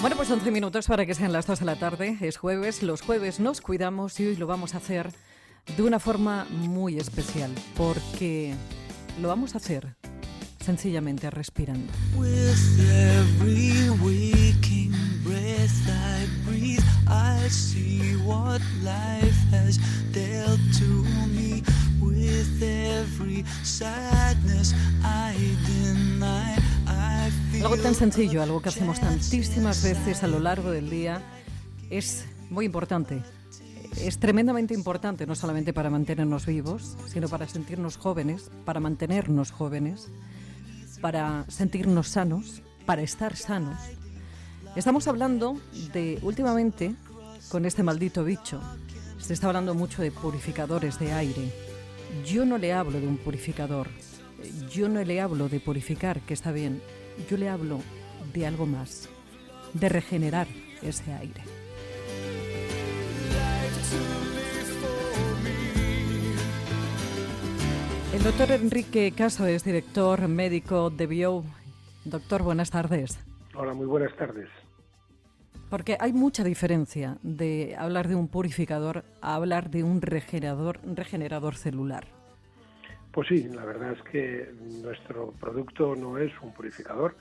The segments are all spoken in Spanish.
Bueno, pues 11 minutos para que sean las 2 de la tarde. Es jueves, los jueves nos cuidamos y hoy lo vamos a hacer de una forma muy especial, porque lo vamos a hacer sencillamente respirando. Tan sencillo, algo que hacemos tantísimas veces a lo largo del día, es muy importante. Es tremendamente importante, no solamente para mantenernos vivos, sino para sentirnos jóvenes, para mantenernos jóvenes, para sentirnos sanos, para estar sanos. Estamos hablando de, últimamente, con este maldito bicho, se está hablando mucho de purificadores de aire. Yo no le hablo de un purificador, yo no le hablo de purificar, que está bien, yo le hablo de algo más, de regenerar ese aire. El doctor Enrique Caso es director médico de Bio. Doctor, buenas tardes. Hola, muy buenas tardes. Porque hay mucha diferencia de hablar de un purificador a hablar de un regenerador, regenerador celular. Pues sí, la verdad es que nuestro producto no es un purificador,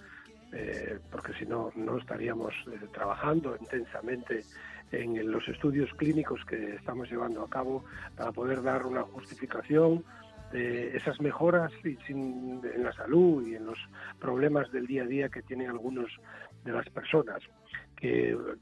eh, porque si no, no estaríamos eh, trabajando intensamente en los estudios clínicos que estamos llevando a cabo para poder dar una justificación de esas mejoras en la salud y en los problemas del día a día que tienen algunos de las personas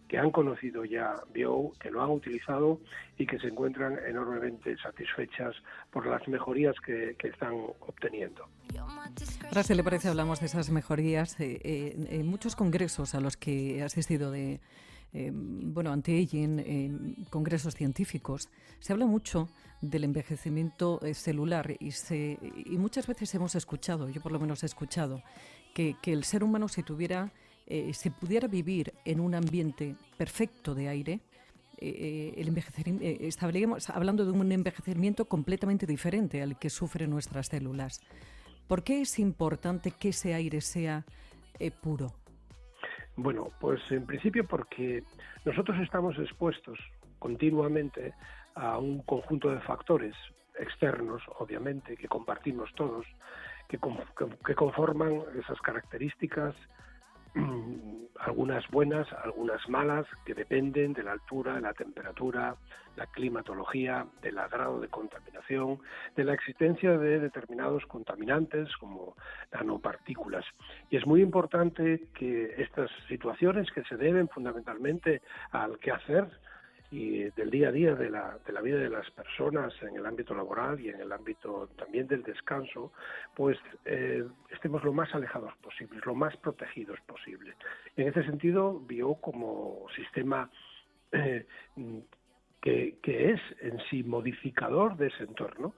que, han conocido ya Bio, que lo han utilizado y que se encuentran enormemente satisfechas por las mejorías que, están obteniendo. Ahora, si le parece, hablamos de esas mejorías. Eh, eh, en muchos congresos a los que he asistido de, eh, bueno, anti-aging, congresos científicos, se habla mucho del envejecimiento celular y, se, y muchas veces hemos escuchado, yo por lo menos he escuchado, que, que el ser humano si tuviera eh, se pudiera vivir en un ambiente perfecto de aire, eh, eh, el estaríamos hablando de un envejecimiento completamente diferente al que sufren nuestras células. ¿Por qué es importante que ese aire sea puro? Bueno, pues en principio porque nosotros estamos expuestos continuamente a un conjunto de factores externos, obviamente, que compartimos todos, que conforman esas características algunas buenas, algunas malas, que dependen de la altura, de la temperatura, la climatología, del grado de contaminación, de la existencia de determinados contaminantes como nanopartículas. Y es muy importante que estas situaciones que se deben fundamentalmente al quehacer y del día a día de la, de la vida de las personas en el ámbito laboral y en el ámbito también del descanso, pues eh, estemos lo más alejados posible, lo más protegidos posible. En ese sentido, vio como sistema eh, que, que es en sí modificador de ese entorno,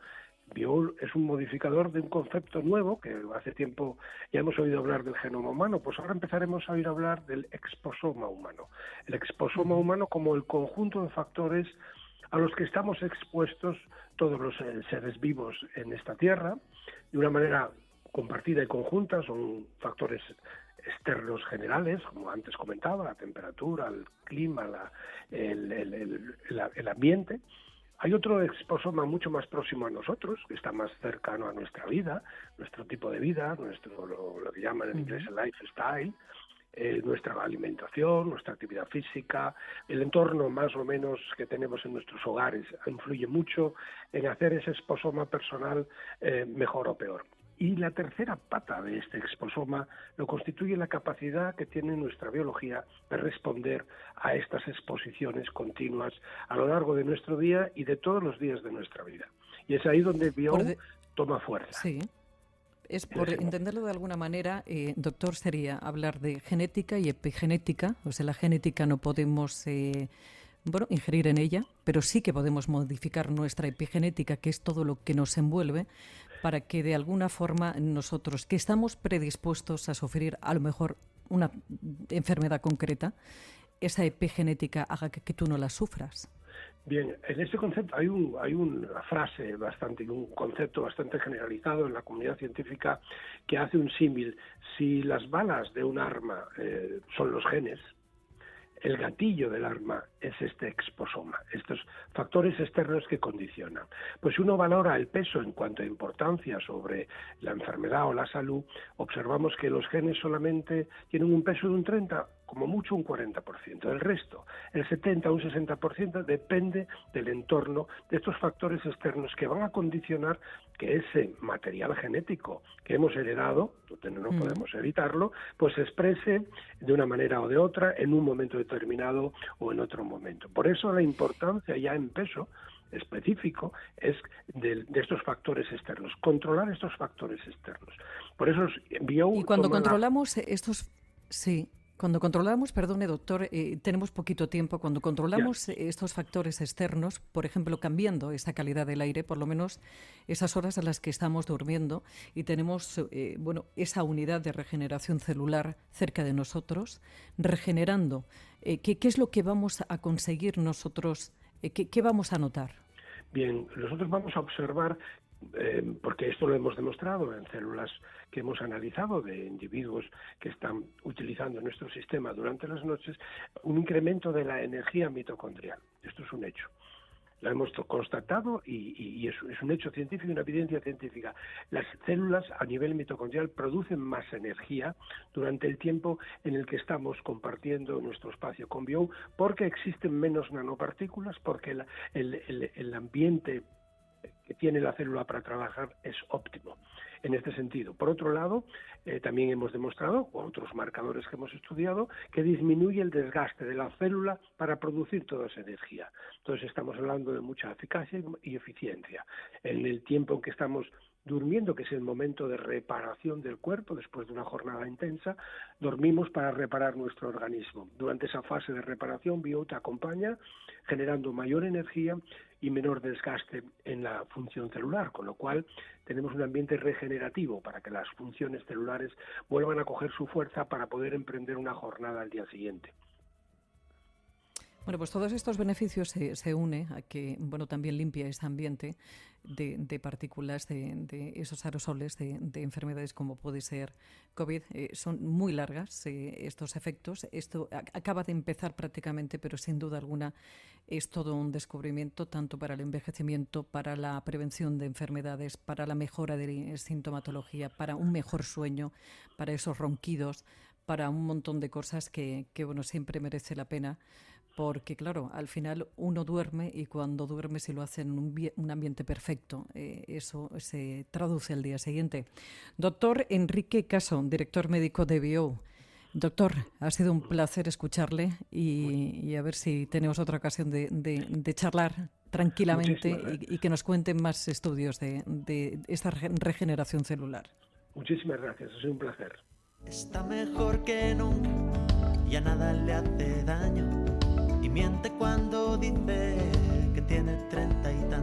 Bio es un modificador de un concepto nuevo que hace tiempo ya hemos oído hablar del genoma humano, pues ahora empezaremos a oír hablar del exposoma humano. El exposoma humano como el conjunto de factores a los que estamos expuestos todos los eh, seres vivos en esta Tierra de una manera compartida y conjunta, son factores externos generales, como antes comentaba, la temperatura, el clima, el, el ambiente, hay otro exposoma mucho más próximo a nosotros, que está más cercano a nuestra vida, nuestro tipo de vida, nuestro lo, que llaman en inglés el lifestyle, eh, nuestra alimentación, nuestra actividad física, el entorno más o menos que tenemos en nuestros hogares influye mucho en hacer ese exposoma personal eh, mejor o peor. Y la tercera pata de este exposoma lo constituye la capacidad que tiene nuestra biología de responder a estas exposiciones continuas a lo largo de nuestro día y de todos los días de nuestra vida. Y es ahí donde el bio toma fuerza. Sí. Es por entenderlo de alguna manera, eh, doctor, sería hablar de genética y epigenética. O sea, la genética no podemos eh, bueno, ingerir en ella, pero sí que podemos modificar nuestra epigenética, que es todo lo que nos envuelve, para que de alguna forma nosotros, que estamos predispuestos a sufrir a lo mejor una enfermedad concreta, esa epigenética haga que, tú no la sufras. Bien, en este concepto hay, un, hay una frase bastante, un concepto bastante generalizado en la comunidad científica que hace un símil. Si las balas de un arma eh, son los genes, el gatillo del arma es este exposoma, estos factores externos que condicionan. Pues si uno valora el peso en cuanto a importancia sobre la enfermedad o la salud, observamos que los genes solamente tienen un peso de un 30 como mucho un 40%. El resto, el 70 o un 60%, depende del entorno de estos factores externos que van a condicionar que ese material genético que hemos heredado, no mm. podemos evitarlo, pues se exprese de una manera o de otra en un momento determinado o en otro momento. Por eso la importancia ya en peso específico es de, estos factores externos, controlar estos factores externos. Por eso envió... Y cuando controlamos estos... Sí, cuando controlamos, perdone doctor, eh, tenemos poquito tiempo, cuando controlamos estos factores externos, por ejemplo, cambiando esa calidad del aire, por lo menos esas horas a las que estamos durmiendo y tenemos eh, bueno, esa unidad de regeneración celular cerca de nosotros, regenerando, eh, ¿qué, es lo que vamos a conseguir nosotros? ¿qué, ¿Qué vamos a notar? Bien, nosotros vamos a observar eh, porque esto lo hemos demostrado en células que hemos analizado de individuos que están utilizando nuestro sistema durante las noches, un incremento de la energía mitocondrial. Esto es un hecho. Lo hemos constatado y, es, un hecho científico, una evidencia científica. Las células a nivel mitocondrial producen más energía durante el tiempo en el que estamos compartiendo nuestro espacio con bio, porque existen menos nanopartículas, porque el ambiente que tiene la célula para trabajar es óptimo en este sentido. Por otro lado, eh, también hemos demostrado, con otros marcadores que hemos estudiado, que disminuye el desgaste de la célula para producir toda esa energía. Entonces estamos hablando de mucha eficacia y eficiencia. En el tiempo en que estamos durmiendo, que es el momento de reparación del cuerpo después de una jornada intensa, dormimos para reparar nuestro organismo. Durante esa fase de reparación, Bio te acompaña generando mayor energía y menor desgaste en la función celular, con lo cual tenemos un ambiente regenerativo para que las funciones celulares vuelvan a coger su fuerza para poder emprender una jornada al día siguiente. Bueno, pues todos estos beneficios se, se une a que, bueno, también limpia ese ambiente de, partículas, de, esos aerosoles de, enfermedades como puede ser COVID. Eh, son muy largas eh, estos efectos. Esto acaba de empezar prácticamente, pero sin duda alguna es todo un descubrimiento tanto para el envejecimiento, para la prevención de enfermedades, para la mejora de sintomatología, para un mejor sueño, para esos ronquidos, para un montón de cosas que, que bueno, siempre merece la pena porque claro, al final uno duerme y cuando duerme si lo hace en un, ambiente perfecto, eh, eso se traduce al día siguiente. Doctor Enrique Caso, director médico de Bio. Doctor, ha sido un placer escucharle y, a ver si tenemos otra ocasión de, charlar tranquilamente y, que nos cuenten más estudios de, de esta regeneración celular. Muchísimas gracias, ha sido un placer. Está mejor que nunca y a nada le hace daño miente cuando dice que tiene treinta y tantos